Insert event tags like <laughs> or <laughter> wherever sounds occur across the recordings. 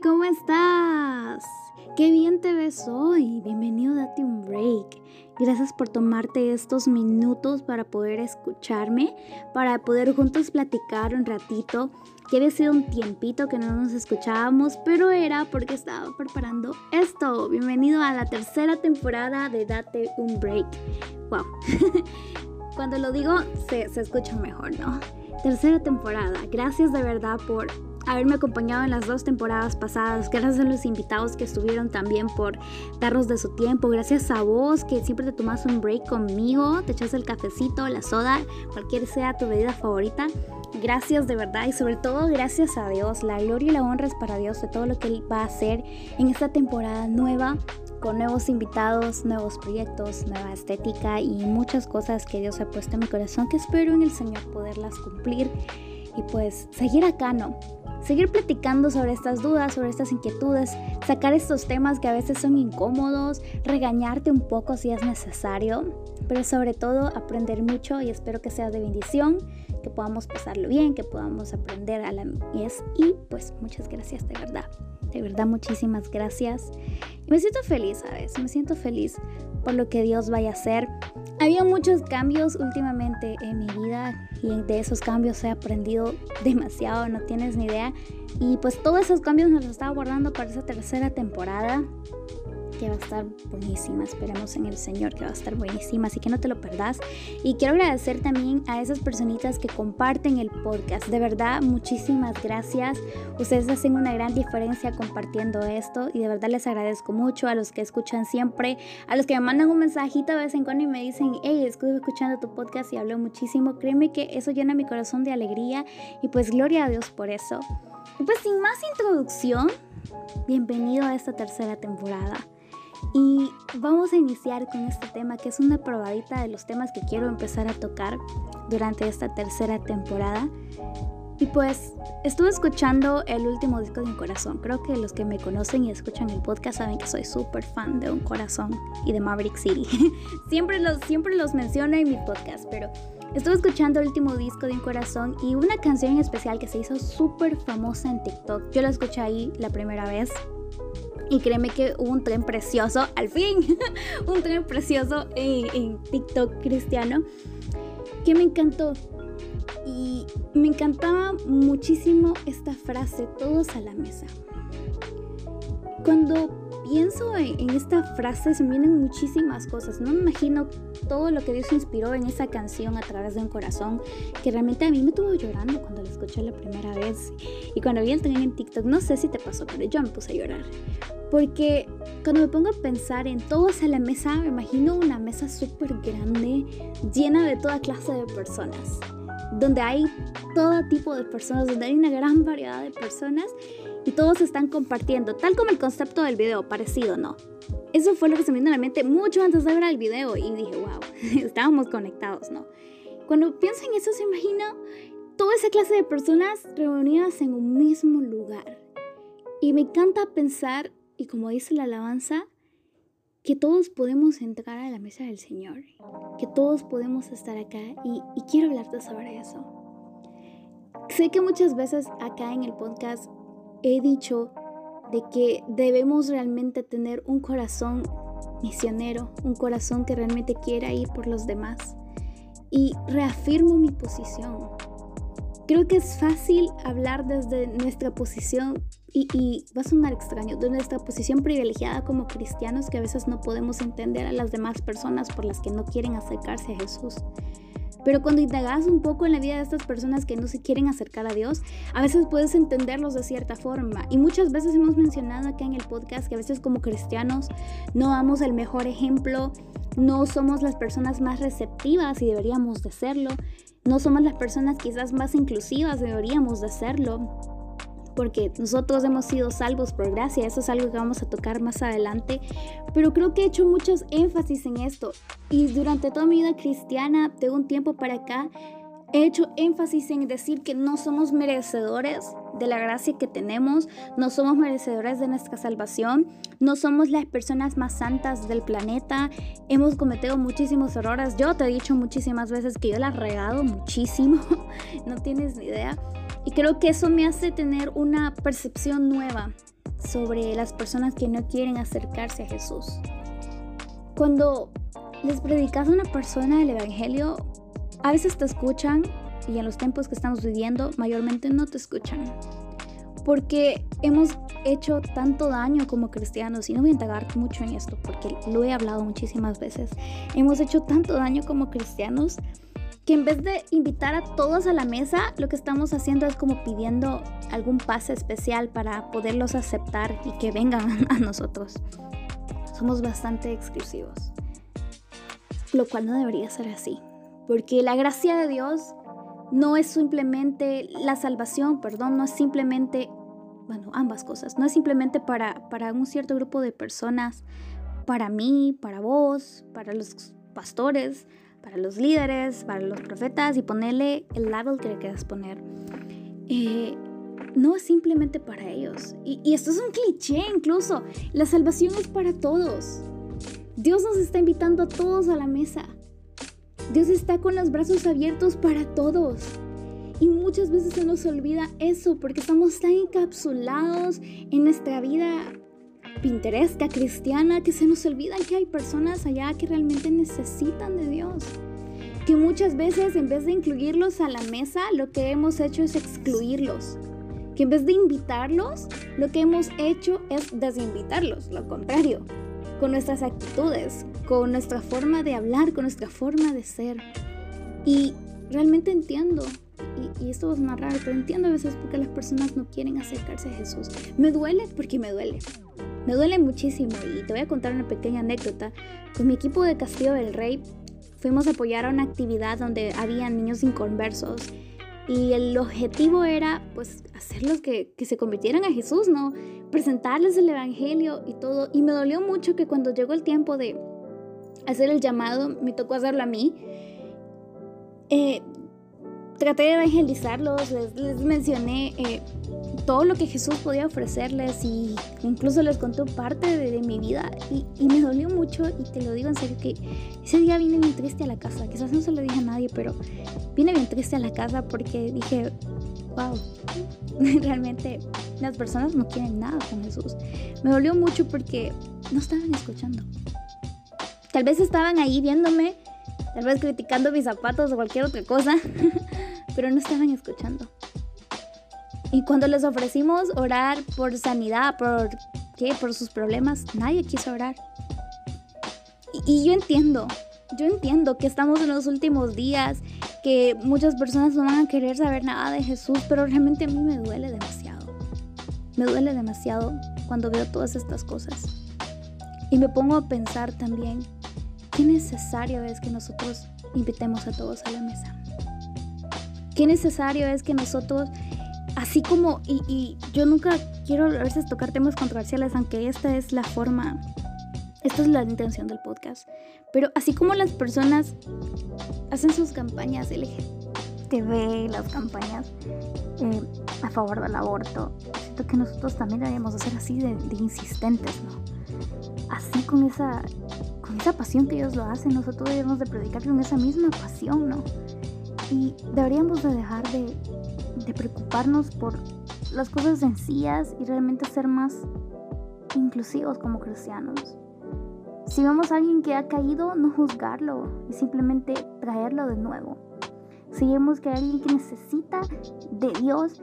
¿cómo estás? Qué bien te ves hoy. Bienvenido a Date un Break. Gracias por tomarte estos minutos para poder escucharme, para poder juntos platicar un ratito. Que había sido un tiempito que no nos escuchábamos, pero era porque estaba preparando esto. Bienvenido a la tercera temporada de Date un Break. Wow. <laughs> Cuando lo digo se, se escucha mejor, ¿no? Tercera temporada. Gracias de verdad por haberme acompañado en las dos temporadas pasadas. Gracias a los invitados que estuvieron también por darnos de su tiempo. Gracias a vos que siempre te tomas un break conmigo, te echas el cafecito, la soda, cualquier sea tu bebida favorita. Gracias de verdad y sobre todo gracias a Dios. La gloria y la honra es para Dios de todo lo que Él va a hacer en esta temporada nueva con nuevos invitados, nuevos proyectos, nueva estética y muchas cosas que Dios ha puesto en mi corazón que espero en el Señor poderlas cumplir y pues seguir acá, ¿no? seguir platicando sobre estas dudas, sobre estas inquietudes, sacar estos temas que a veces son incómodos, regañarte un poco si es necesario, pero sobre todo aprender mucho y espero que sea de bendición, que podamos pasarlo bien, que podamos aprender a la mies y pues muchas gracias de verdad. De verdad, muchísimas gracias. me siento feliz, ¿sabes? Me siento feliz por lo que Dios vaya a hacer. Había muchos cambios últimamente en mi vida y de esos cambios he aprendido <laughs> demasiado, no tienes ni idea. Y pues todos esos cambios nos los estaba guardando para esa tercera temporada que va a estar buenísima. Esperemos en el Señor que va a estar buenísima, así que no te lo perdás. Y quiero agradecer también a esas personitas que comparten el podcast. De verdad, muchísimas gracias. Ustedes hacen una gran diferencia compartiendo esto y de verdad les agradezco mucho a los que escuchan siempre, a los que me mandan un mensajito de vez en cuando y me dicen, hey, estuve escuchando tu podcast y habló muchísimo. Créeme que eso llena mi corazón de alegría y pues gloria a Dios por eso. Y pues sin más introducción, bienvenido a esta tercera temporada. Y vamos a iniciar con este tema que es una probadita de los temas que quiero empezar a tocar durante esta tercera temporada. Y pues estuve escuchando el último disco de Un Corazón. Creo que los que me conocen y escuchan el podcast saben que soy súper fan de Un Corazón y de Maverick City. <laughs> siempre, los, siempre los menciono en mi podcast, pero estuve escuchando el último disco de Un Corazón y una canción en especial que se hizo súper famosa en TikTok. Yo la escuché ahí la primera vez y créeme que hubo un tren precioso, al fin, <laughs> un tren precioso en, TikTok cristiano que me encantó. Y me encantaba muchísimo esta frase, todos a la mesa. Cuando pienso en, esta frase se me vienen muchísimas cosas. No me imagino todo lo que Dios inspiró en esa canción a través de un corazón que realmente a mí me tuvo llorando cuando la escuché la primera vez. Y cuando vi el tren en TikTok, no sé si te pasó, pero yo me puse a llorar. Porque cuando me pongo a pensar en todos a la mesa, me imagino una mesa súper grande, llena de toda clase de personas, donde hay todo tipo de personas, donde hay una gran variedad de personas y todos están compartiendo, tal como el concepto del video, parecido, ¿no? Eso fue lo que se me vino a la mente mucho antes de ver el video y dije, wow, <laughs> estábamos conectados, ¿no? Cuando pienso en eso, se imagina toda esa clase de personas reunidas en un mismo lugar. Y me encanta pensar y como dice la alabanza, que todos podemos entrar a la mesa del Señor, que todos podemos estar acá y, quiero hablarte sobre eso. Sé que muchas veces acá en el podcast he dicho de que debemos realmente tener un corazón misionero, un corazón que realmente quiera ir por los demás. Y reafirmo mi posición. Creo que es fácil hablar desde nuestra posición y, va a sonar extraño, de nuestra posición privilegiada como cristianos que a veces no podemos entender a las demás personas por las que no quieren acercarse a Jesús. Pero cuando indagas un poco en la vida de estas personas que no se quieren acercar a Dios, a veces puedes entenderlos de cierta forma. Y muchas veces hemos mencionado acá en el podcast que a veces como cristianos no damos el mejor ejemplo, no somos las personas más receptivas y deberíamos de serlo. No somos las personas quizás más inclusivas, deberíamos de serlo. Porque nosotros hemos sido salvos por gracia, eso es algo que vamos a tocar más adelante. Pero creo que he hecho muchos énfasis en esto. Y durante toda mi vida cristiana, de un tiempo para acá, he hecho énfasis en decir que no somos merecedores de la gracia que tenemos, no somos merecedores de nuestra salvación, no somos las personas más santas del planeta, hemos cometido muchísimos errores, yo te he dicho muchísimas veces que yo la he regado muchísimo, <laughs> no tienes ni idea, y creo que eso me hace tener una percepción nueva sobre las personas que no quieren acercarse a Jesús. Cuando les predicas a una persona el Evangelio, a veces te escuchan y en los tiempos que estamos viviendo mayormente no te escuchan. Porque hemos hecho tanto daño como cristianos, y no voy a indagar mucho en esto porque lo he hablado muchísimas veces, hemos hecho tanto daño como cristianos que en vez de invitar a todos a la mesa, lo que estamos haciendo es como pidiendo algún pase especial para poderlos aceptar y que vengan <laughs> a nosotros. Somos bastante exclusivos, lo cual no debería ser así, porque la gracia de Dios no es simplemente la salvación, perdón, no es simplemente, bueno, ambas cosas, no es simplemente para, para un cierto grupo de personas, para mí, para vos, para los pastores, para los líderes, para los profetas y ponerle el label que le quieras poner. Eh, no es simplemente para ellos. Y, y esto es un cliché incluso. La salvación es para todos. Dios nos está invitando a todos a la mesa. Dios está con los brazos abiertos para todos. Y muchas veces se nos olvida eso porque estamos tan encapsulados en nuestra vida pintoresca, cristiana, que se nos olvida que hay personas allá que realmente necesitan de Dios. Que muchas veces en vez de incluirlos a la mesa, lo que hemos hecho es excluirlos. Que en vez de invitarlos, lo que hemos hecho es desinvitarlos, lo contrario, con nuestras actitudes, con nuestra forma de hablar, con nuestra forma de ser. Y realmente entiendo, y, esto es más raro, pero entiendo a veces porque las personas no quieren acercarse a Jesús. Me duele porque me duele. Me duele muchísimo y te voy a contar una pequeña anécdota. Con mi equipo de Castillo del Rey fuimos a apoyar a una actividad donde había niños inconversos y el objetivo era pues hacerlos que, que se convirtieran a Jesús, ¿no? Presentarles el Evangelio y todo. Y me dolió mucho que cuando llegó el tiempo de hacer el llamado, me tocó hacerlo a mí. Eh, traté de evangelizarlos, les, les mencioné eh, todo lo que Jesús podía ofrecerles y incluso les conté parte de, de mi vida y, y, me dolió mucho y te lo digo en serio que ese día vine bien triste a la casa, quizás no se lo dije a nadie, pero vine bien triste a la casa porque dije, wow, <laughs> realmente las personas no quieren nada con Jesús. Me dolió mucho porque no estaban escuchando. Tal vez estaban ahí viéndome, tal vez criticando mis zapatos o cualquier otra cosa, <laughs> pero no estaban escuchando. Y cuando les ofrecimos orar por sanidad, por qué, por sus problemas, nadie quiso orar. Y, y, yo entiendo, yo entiendo que estamos en los últimos días, que muchas personas no van a querer saber nada de Jesús, pero realmente a mí me duele demasiado. Me duele demasiado cuando veo todas estas cosas. Y me pongo a pensar también qué necesario es que nosotros invitemos a todos a la mesa. Qué necesario es que nosotros así como, y, y, yo nunca quiero a veces tocar temas controversiales, aunque esta es la forma, esta es la intención del podcast, pero así como las personas hacen sus campañas LGTB, las campañas eh, a favor del aborto, siento que nosotros también deberíamos hacer así de, de insistentes, ¿no? Así con esa, con esa pasión que ellos lo hacen, nosotros deberíamos de predicar con esa misma pasión, ¿no? Y deberíamos de dejar de, de preocuparnos por las cosas sencillas y realmente ser más inclusivos como cristianos. Si vemos a alguien que ha caído, no juzgarlo y simplemente traerlo de nuevo. Si vemos que hay alguien que necesita de Dios,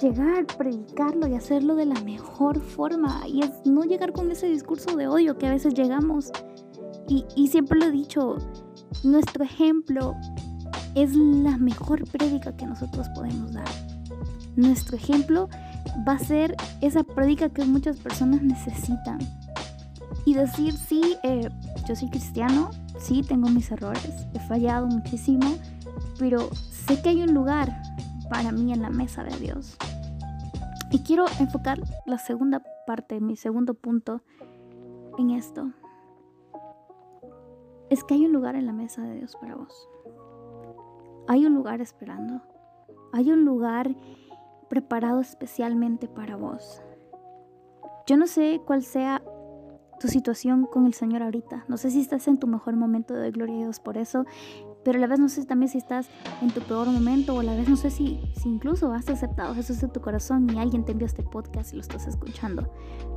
llegar, predicarlo y hacerlo de la mejor forma. Y es no llegar con ese discurso de odio que a veces llegamos. Y, y siempre lo he dicho, nuestro ejemplo es la mejor prédica que nosotros podemos dar. Nuestro ejemplo va a ser esa prédica que muchas personas necesitan. Y decir, sí, eh, yo soy cristiano, sí, tengo mis errores, he fallado muchísimo, pero sé que hay un lugar para mí en la mesa de Dios. Y quiero enfocar la segunda parte, mi segundo punto en esto. Es que hay un lugar en la mesa de Dios para vos. Hay un lugar esperando. Hay un lugar preparado especialmente para vos. Yo no sé cuál sea tu situación con el Señor ahorita. No sé si estás en tu mejor momento de gloria a Dios por eso. Pero a la vez no sé también si estás en tu peor momento o a la vez no sé si, incluso has aceptado Jesús en tu corazón y alguien te envió este podcast y lo estás escuchando.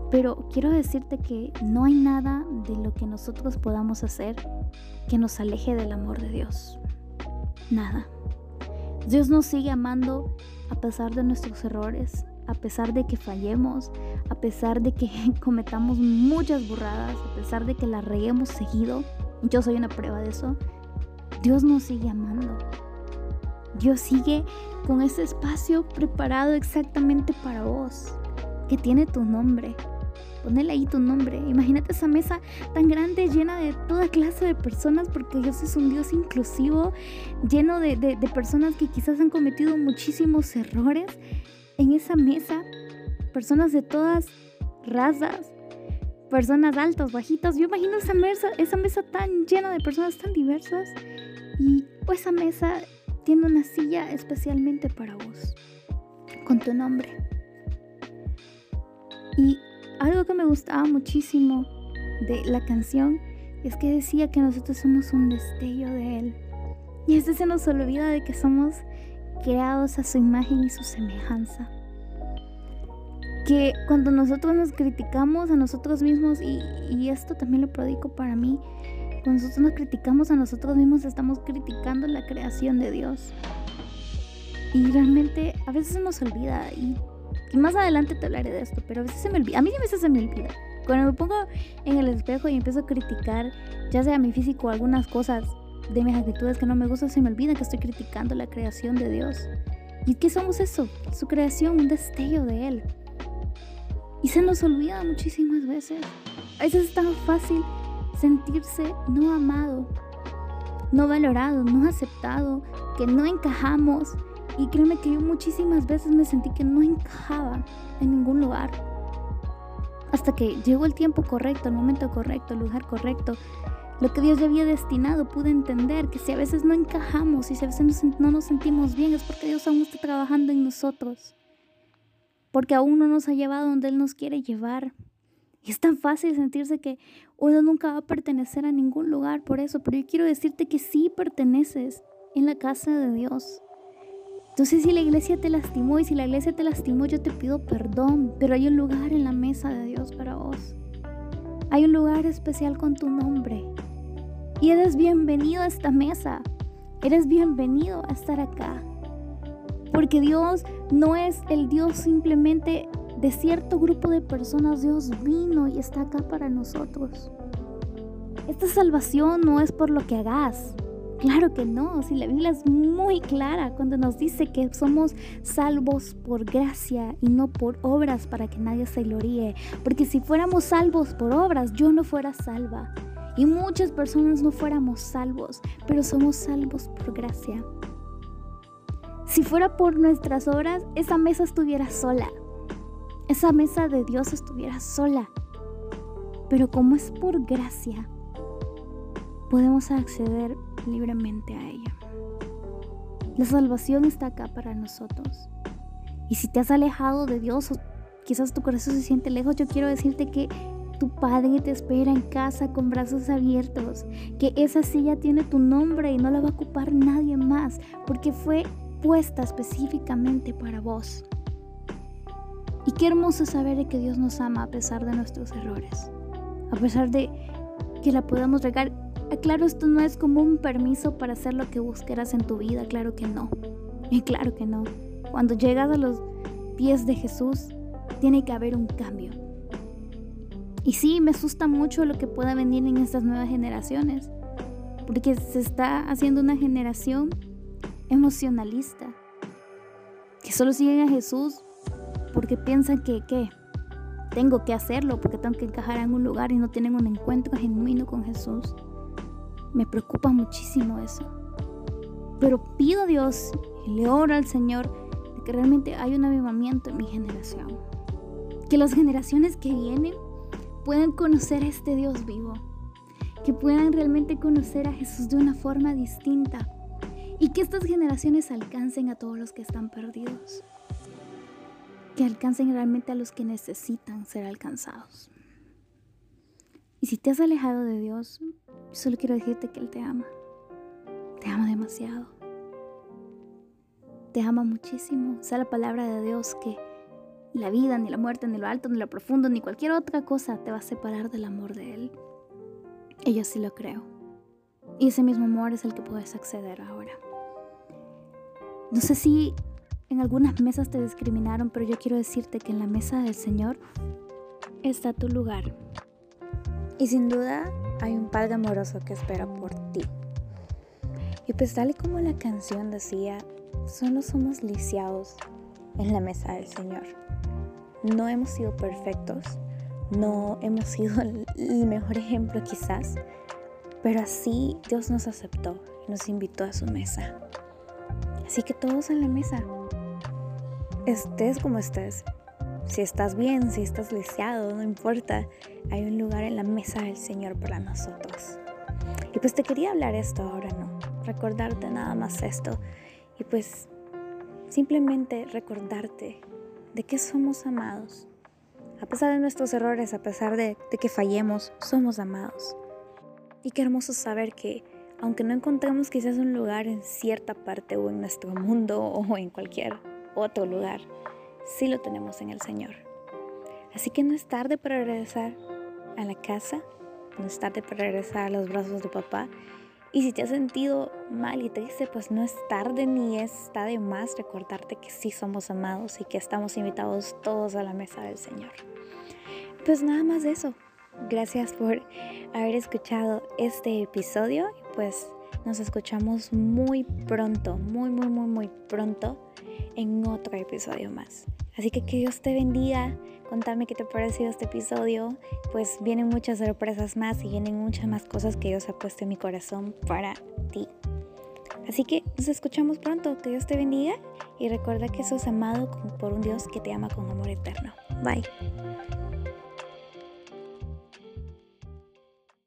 Pero quiero decirte que no hay nada de lo que nosotros podamos hacer que nos aleje del amor de Dios. Nada. Dios nos sigue amando a pesar de nuestros errores, a pesar de que fallemos, a pesar de que <laughs> cometamos muchas burradas, a pesar de que la reguemos seguido. Yo soy una prueba de eso. Dios nos sigue amando. Dios sigue con ese espacio preparado exactamente para vos, que tiene tu nombre. Ponele ahí tu nombre. Imagínate esa mesa tan grande, llena de toda clase de personas, porque Dios es un Dios inclusivo, lleno de, de personas que quizás han cometido muchísimos errores. En esa mesa, personas de todas razas, personas altas, bajitas. Yo imagino esa mesa, esa mesa tan llena de personas tan diversas. Y esa mesa tiene una silla especialmente para vos, con tu nombre. Y algo que me gustaba muchísimo de la canción es que decía que nosotros somos un destello de Él. Y veces se nos olvida de que somos creados a su imagen y su semejanza. Que cuando nosotros nos criticamos a nosotros mismos, y, y esto también lo predico para mí, cuando nosotros nos criticamos a nosotros mismos, estamos criticando la creación de Dios. Y realmente a veces se nos olvida y y más adelante te hablaré de esto, pero a veces se me olvida. A mí a veces se me olvida. Cuando me pongo en el espejo y empiezo a criticar, ya sea mi físico o algunas cosas de mis actitudes que no me gustan, se me olvida que estoy criticando la creación de Dios. ¿Y qué somos eso? Su creación, un destello de Él. Y se nos olvida muchísimas veces. A veces es tan fácil sentirse no amado, no valorado, no aceptado, que no encajamos, y créeme que yo muchísimas veces me sentí que no encajaba en ningún lugar. Hasta que llegó el tiempo correcto, el momento correcto, el lugar correcto. Lo que Dios ya había destinado, pude entender que si a veces no encajamos y si a veces no nos sentimos bien es porque Dios aún está trabajando en nosotros. Porque aún no nos ha llevado donde Él nos quiere llevar. Y es tan fácil sentirse que uno nunca va a pertenecer a ningún lugar por eso, pero yo quiero decirte que sí perteneces en la casa de Dios. Entonces si la iglesia te lastimó y si la iglesia te lastimó, yo te pido perdón, pero hay un lugar en la mesa de Dios para vos. Hay un lugar especial con tu nombre. Y eres bienvenido a esta mesa. Eres bienvenido a estar acá. Porque Dios no es el Dios simplemente de cierto grupo de personas. Dios vino y está acá para nosotros. Esta salvación no es por lo que hagas. Claro que no, si la Biblia es muy clara cuando nos dice que somos salvos por gracia y no por obras para que nadie se gloríe. Porque si fuéramos salvos por obras, yo no fuera salva. Y muchas personas no fuéramos salvos, pero somos salvos por gracia. Si fuera por nuestras obras, esa mesa estuviera sola. Esa mesa de Dios estuviera sola. Pero como es por gracia, podemos acceder libremente a ella. La salvación está acá para nosotros. Y si te has alejado de Dios o quizás tu corazón se siente lejos, yo quiero decirte que tu Padre te espera en casa con brazos abiertos, que esa silla tiene tu nombre y no la va a ocupar nadie más, porque fue puesta específicamente para vos. Y qué hermoso saber que Dios nos ama a pesar de nuestros errores, a pesar de que la podamos regar Claro, esto no es como un permiso para hacer lo que busqueras en tu vida, claro que no. Y claro que no. Cuando llegas a los pies de Jesús, tiene que haber un cambio. Y sí, me asusta mucho lo que pueda venir en estas nuevas generaciones, porque se está haciendo una generación emocionalista, que solo siguen a Jesús porque piensan que, ¿qué? Tengo que hacerlo porque tengo que encajar en un lugar y no tienen un encuentro genuino con Jesús. Me preocupa muchísimo eso. Pero pido a Dios y le oro al Señor que realmente hay un avivamiento en mi generación. Que las generaciones que vienen puedan conocer a este Dios vivo. Que puedan realmente conocer a Jesús de una forma distinta. Y que estas generaciones alcancen a todos los que están perdidos. Que alcancen realmente a los que necesitan ser alcanzados. Y si te has alejado de Dios, solo quiero decirte que Él te ama. te ama demasiado. Te ama muchísimo. Sea la palabra de Dios que la vida, ni la muerte, ni lo alto, ni lo profundo, ni cualquier otra cosa te va a separar del amor de Él. Y yo sí lo creo. Y ese mismo amor es el que puedes acceder ahora. No sé si en algunas mesas te discriminaron, pero yo quiero decirte que en la mesa del Señor está tu lugar. Y sin duda hay un Padre amoroso que espera por ti. Y pues tal y como la canción decía, solo somos lisiados en la mesa del Señor. No hemos sido perfectos, no hemos sido <laughs> el mejor ejemplo quizás, pero así Dios nos aceptó nos invitó a su mesa. Así que todos en la mesa, estés como estés, si estás bien, si estás lisiado, no importa, hay un lugar en la mesa del Señor para nosotros. Y pues te quería hablar esto ahora, ¿no? Recordarte nada más esto. Y pues simplemente recordarte de que somos amados. A pesar de nuestros errores, a pesar de, que fallemos, somos amados. Y qué hermoso saber que aunque no encontremos quizás un lugar en cierta parte o en nuestro mundo <laughs> o en cualquier otro lugar, sí lo tenemos en el Señor. Así que no es tarde para regresar a la casa, no es tarde para regresar a los brazos de papá. Y si te has sentido mal y triste, pues no es tarde ni está de más recordarte que sí somos amados y que estamos invitados todos a la mesa del Señor. Pues nada más de eso. Gracias por haber escuchado este episodio. Pues nos escuchamos muy pronto, muy, muy, muy, muy pronto en otro episodio más. Así que que Dios te bendiga. Contame qué te ha parecido este episodio. Pues vienen muchas sorpresas más y vienen muchas más cosas que Dios ha puesto en mi corazón para ti. Así que nos escuchamos pronto. Que Dios te bendiga y recuerda que sos amado por un Dios que te ama con amor eterno. Bye.